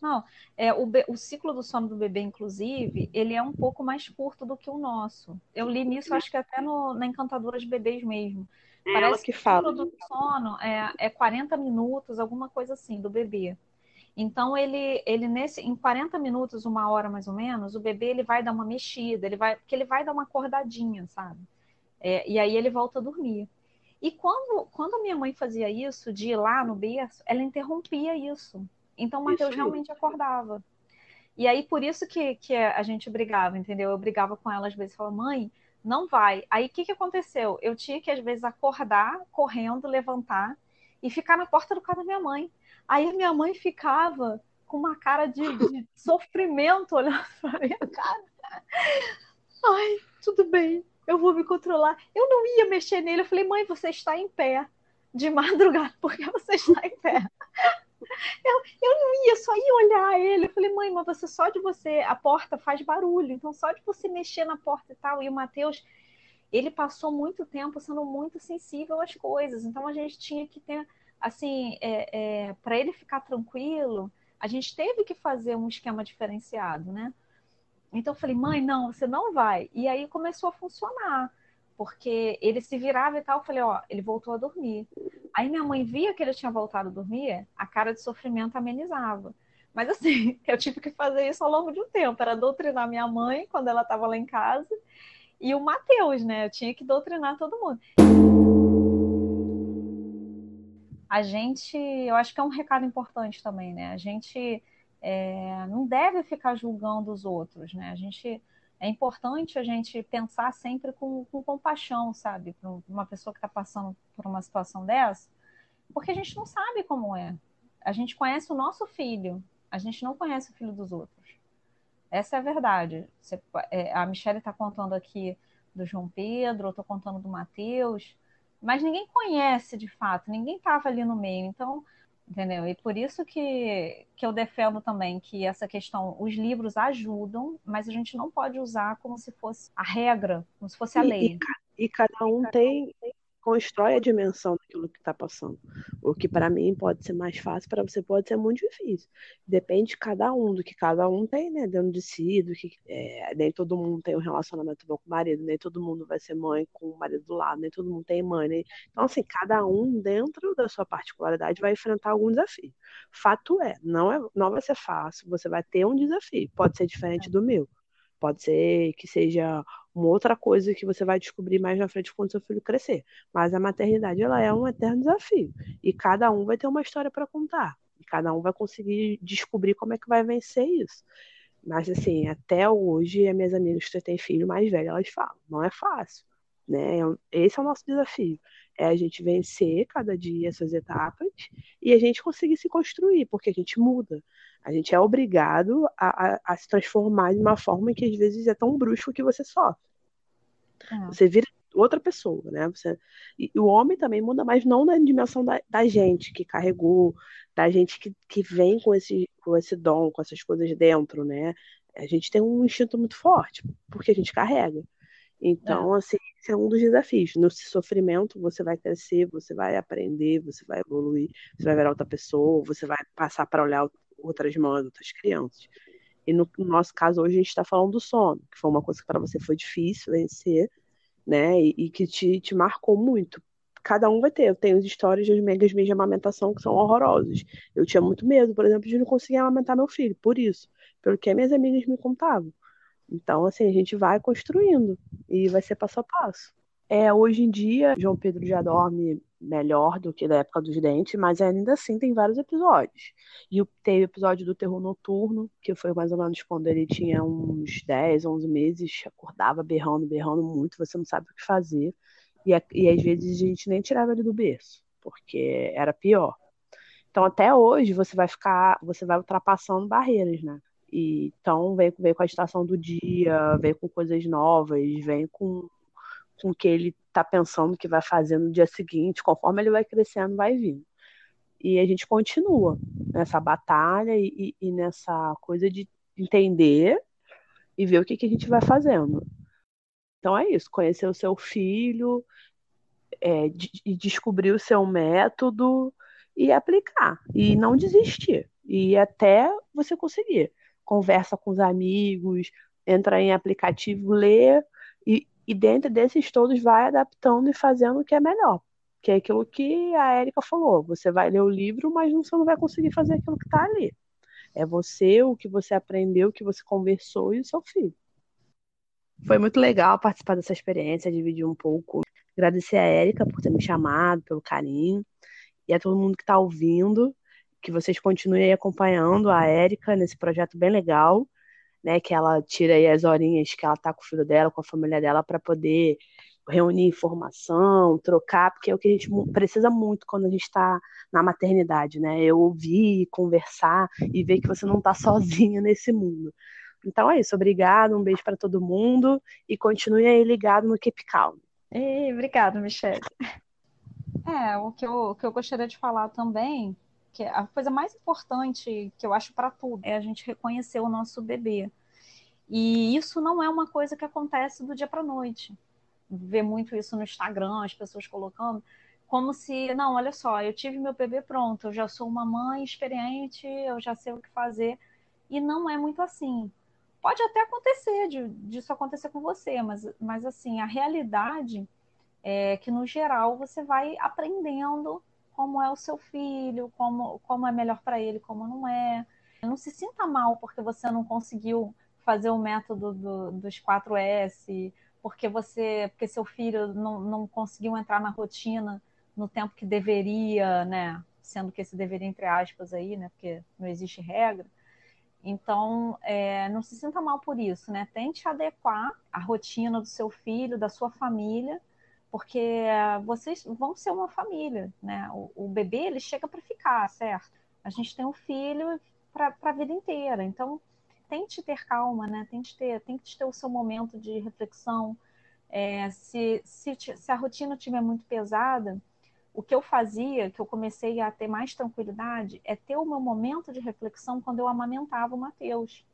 Não, é, o, o ciclo do sono do bebê, inclusive, ele é um pouco mais curto do que o nosso. Eu li nisso, acho que até no, na Encantadora de Bebês mesmo. É Parece que o fala. ciclo do sono é, é 40 minutos, alguma coisa assim, do bebê. Então, ele, ele nesse, em 40 minutos, uma hora mais ou menos, o bebê ele vai dar uma mexida, ele vai, porque ele vai dar uma acordadinha, sabe? É, e aí ele volta a dormir. E quando, quando a minha mãe fazia isso, de ir lá no berço, ela interrompia isso. Então o Matheus realmente acordava. E aí por isso que, que a gente brigava, entendeu? Eu brigava com ela às vezes, falava, mãe, não vai. Aí o que, que aconteceu? Eu tinha que às vezes acordar, correndo, levantar e ficar na porta do quarto da minha mãe. Aí minha mãe ficava com uma cara de, de [laughs] sofrimento olhando pra minha cara. Ai, tudo bem, eu vou me controlar. Eu não ia mexer nele. Eu falei, mãe, você está em pé de [laughs] madrugada, porque você está em pé. [laughs] Eu, eu não ia, só ia olhar ele. Eu falei, mãe, mas você só de você, a porta faz barulho, então só de você mexer na porta e tal. E o Matheus, ele passou muito tempo sendo muito sensível às coisas, então a gente tinha que ter, assim, é, é, para ele ficar tranquilo, a gente teve que fazer um esquema diferenciado, né? Então eu falei, mãe, não, você não vai. E aí começou a funcionar, porque ele se virava e tal. Eu falei, ó, ele voltou a dormir. Aí minha mãe via que ele tinha voltado a dormir, a cara de sofrimento amenizava. Mas assim, [laughs] eu tive que fazer isso ao longo de um tempo. Era doutrinar minha mãe quando ela estava lá em casa e o Matheus, né? Eu tinha que doutrinar todo mundo. A gente, eu acho que é um recado importante também, né? A gente é, não deve ficar julgando os outros, né? A gente é importante a gente pensar sempre com, com compaixão, sabe? Para uma pessoa que está passando por uma situação dessa, porque a gente não sabe como é. A gente conhece o nosso filho, a gente não conhece o filho dos outros. Essa é a verdade. Você, é, a Michelle está contando aqui do João Pedro, eu estou contando do Mateus, mas ninguém conhece de fato, ninguém estava ali no meio. Então, Entendeu? E por isso que, que eu defendo também que essa questão, os livros ajudam, mas a gente não pode usar como se fosse a regra, como se fosse a lei. E, e cada um tem, constrói a dimensão daquilo que está passando. O que para mim pode ser mais fácil, para você pode ser muito difícil. Depende de cada um, do que cada um tem, né, dentro de si, do que é, nem todo mundo tem um relacionamento bom com o marido, nem todo mundo vai ser mãe com o marido do lado, nem todo mundo tem mãe. Nem... Então, assim, cada um dentro da sua particularidade vai enfrentar algum desafio. Fato é, não, é, não vai ser fácil, você vai ter um desafio, pode ser diferente do meu. Pode ser que seja uma outra coisa que você vai descobrir mais na frente quando seu filho crescer. Mas a maternidade ela é um eterno desafio e cada um vai ter uma história para contar. E cada um vai conseguir descobrir como é que vai vencer isso. Mas assim, até hoje, as minhas amigas que têm filho mais velho, elas falam, não é fácil, né? Esse é o nosso desafio, é a gente vencer cada dia essas etapas e a gente conseguir se construir, porque a gente muda. A gente é obrigado a, a, a se transformar de uma forma que às vezes é tão brusco que você sofre. É. Você vira outra pessoa, né? Você... E, o homem também muda, mas não na dimensão da, da gente que carregou, da gente que, que vem com esse, com esse dom, com essas coisas dentro, né? A gente tem um instinto muito forte, porque a gente carrega. Então, é. assim, esse é um dos desafios. No sofrimento, você vai crescer, você vai aprender, você vai evoluir, você vai ver outra pessoa, você vai passar para olhar outras mães, outras crianças. E no, no nosso caso, hoje a gente está falando do sono, que foi uma coisa que para você foi difícil vencer, né? E, e, que te, te marcou muito. Cada um vai ter. Eu tenho histórias das megas de amamentação que são horrorosas. Eu tinha muito medo, por exemplo, de não conseguir amamentar meu filho, por isso, pelo que minhas amigas me contavam. Então, assim, a gente vai construindo e vai ser passo a passo. É, hoje em dia, João Pedro já dorme melhor do que da época dos dentes, mas ainda assim tem vários episódios. E tem o episódio do terror noturno, que foi mais ou menos quando ele tinha uns 10, 11 meses, acordava berrando, berrando muito, você não sabe o que fazer. E, e às vezes a gente nem tirava ele do berço, porque era pior. Então até hoje você vai ficar, você vai ultrapassando barreiras, né? E, então vem, vem com a estação do dia, vem com coisas novas, vem com com o que ele está pensando que vai fazer no dia seguinte, conforme ele vai crescendo, vai vindo. E a gente continua nessa batalha e, e, e nessa coisa de entender e ver o que, que a gente vai fazendo. Então é isso, conhecer o seu filho, é, de, de descobrir o seu método e aplicar. E não desistir. E até você conseguir. Conversa com os amigos, entra em aplicativo, lê e, e dentro desses todos vai adaptando e fazendo o que é melhor. Que é aquilo que a Érica falou. Você vai ler o livro, mas você não vai conseguir fazer aquilo que está ali. É você, o que você aprendeu, o que você conversou e o seu filho. Foi muito legal participar dessa experiência, dividir um pouco. Agradecer a Érica por ter me chamado, pelo carinho. E a todo mundo que está ouvindo, que vocês continuem acompanhando a Érica nesse projeto bem legal né, que ela tira aí as horinhas que ela tá com o filho dela, com a família dela, para poder reunir informação, trocar, porque é o que a gente precisa muito quando a gente está na maternidade, né? Eu ouvir, conversar e ver que você não está [laughs] sozinha nesse mundo. Então é isso, obrigado, um beijo para todo mundo e continue aí ligado no Keep Calm. obrigada, Michelle. É, o que, eu, o que eu gostaria de falar também que a coisa mais importante que eu acho para tudo é a gente reconhecer o nosso bebê. E isso não é uma coisa que acontece do dia para noite. Vê muito isso no Instagram, as pessoas colocando como se, não, olha só, eu tive meu bebê pronto, eu já sou uma mãe experiente, eu já sei o que fazer. E não é muito assim. Pode até acontecer de, disso acontecer com você, mas, mas assim, a realidade é que, no geral, você vai aprendendo como é o seu filho, como, como é melhor para ele, como não é. Não se sinta mal porque você não conseguiu fazer o método do, dos 4S, porque você, porque seu filho não, não conseguiu entrar na rotina no tempo que deveria, né? Sendo que esse deveria entre aspas aí, né? Porque não existe regra. Então, é, não se sinta mal por isso, né? Tente adequar a rotina do seu filho, da sua família, porque vocês vão ser uma família, né? O, o bebê, ele chega para ficar, certo? A gente tem um filho para a vida inteira, então tente ter calma, né? Tente ter, tente ter o seu momento de reflexão. É, se, se, se a rotina estiver muito pesada, o que eu fazia, que eu comecei a ter mais tranquilidade, é ter o meu momento de reflexão quando eu amamentava o Mateus.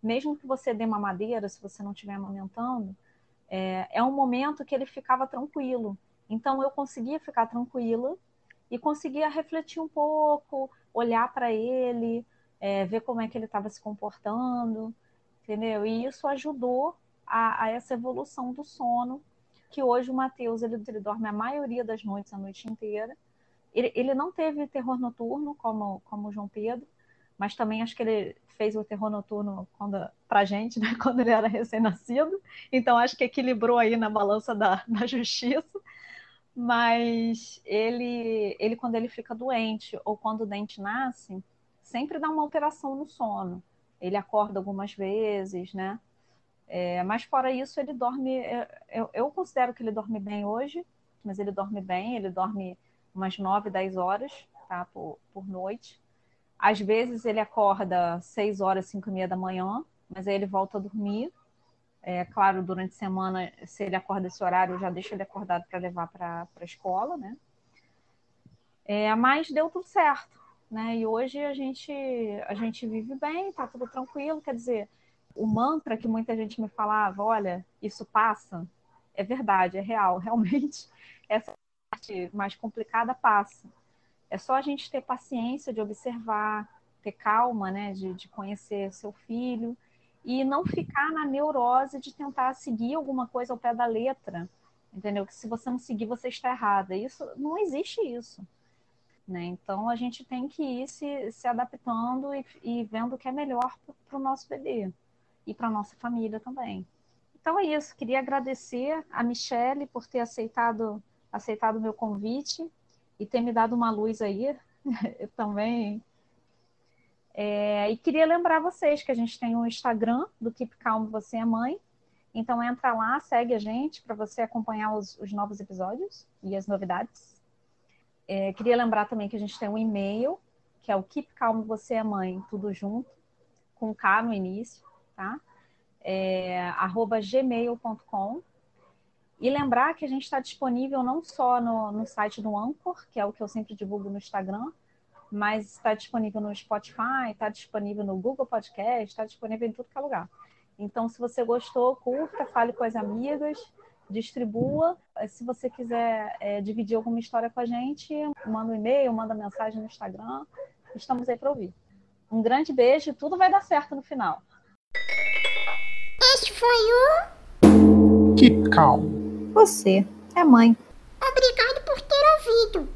Mesmo que você dê mamadeira, se você não estiver amamentando, é, é um momento que ele ficava tranquilo. Então eu conseguia ficar tranquila e conseguia refletir um pouco, olhar para ele, é, ver como é que ele estava se comportando, entendeu? E isso ajudou a, a essa evolução do sono que hoje o Matheus ele, ele, dorme a maioria das noites, a noite inteira. Ele, ele não teve terror noturno, como, como o João Pedro, mas também acho que ele fez o terror noturno quando, pra gente, [laughs] né, quando ele era recém-nascido. Então acho que equilibrou aí na balança da, [laughs] da justiça. Mas ele, ele, quando ele fica doente ou quando o dente nasce, sempre dá uma alteração no sono. Ele acorda algumas vezes, né? É, mas fora isso, ele dorme. É, eu, eu, considero que ele dorme bem hoje, mas ele dorme bem, ele dorme umas 9, 10 horas tá, por, por noite. Às vezes ele acorda 6 horas, 5 e meia da manhã, mas aí ele volta a dormir. É claro, durante a semana, se ele acorda esse horário, eu já deixo ele acordado para levar para a escola, né? É, mas deu tudo certo, né? E hoje a gente, a gente vive bem, tá tudo tranquilo, quer dizer, o mantra que muita gente me falava, olha, isso passa, é verdade, é real, [laughs] realmente essa parte mais complicada passa. É só a gente ter paciência de observar, ter calma, né, de, de conhecer seu filho e não ficar na neurose de tentar seguir alguma coisa ao pé da letra, entendeu? Que se você não seguir, você está errada. Isso não existe isso. Né? Então a gente tem que ir se, se adaptando e, e vendo o que é melhor para o nosso bebê e para nossa família também. Então é isso, queria agradecer a Michelle por ter aceitado aceitado o meu convite e ter me dado uma luz aí. [laughs] Também. É, e queria lembrar vocês que a gente tem um Instagram do Keep Calm Você é Mãe. Então entra lá, segue a gente para você acompanhar os, os, novos episódios e as novidades. É, queria lembrar também que a gente tem um e-mail, que é o Keep Calm Você é Mãe, tudo junto, com K no início, tá? É, arroba gmail.com. E lembrar que a gente está disponível não só no, no site do Anchor, que é o que eu sempre divulgo no Instagram, mas está disponível no Spotify, está disponível no Google Podcast, está disponível em tudo que é lugar. Então, se você gostou, curta, fale com as amigas, distribua. Se você quiser é, dividir alguma história com a gente, manda um e-mail, manda mensagem no Instagram. Estamos aí para ouvir. Um grande beijo e tudo vai dar certo no final. Este foi o. Keep calm. Você é mãe. Obrigado por ter ouvido.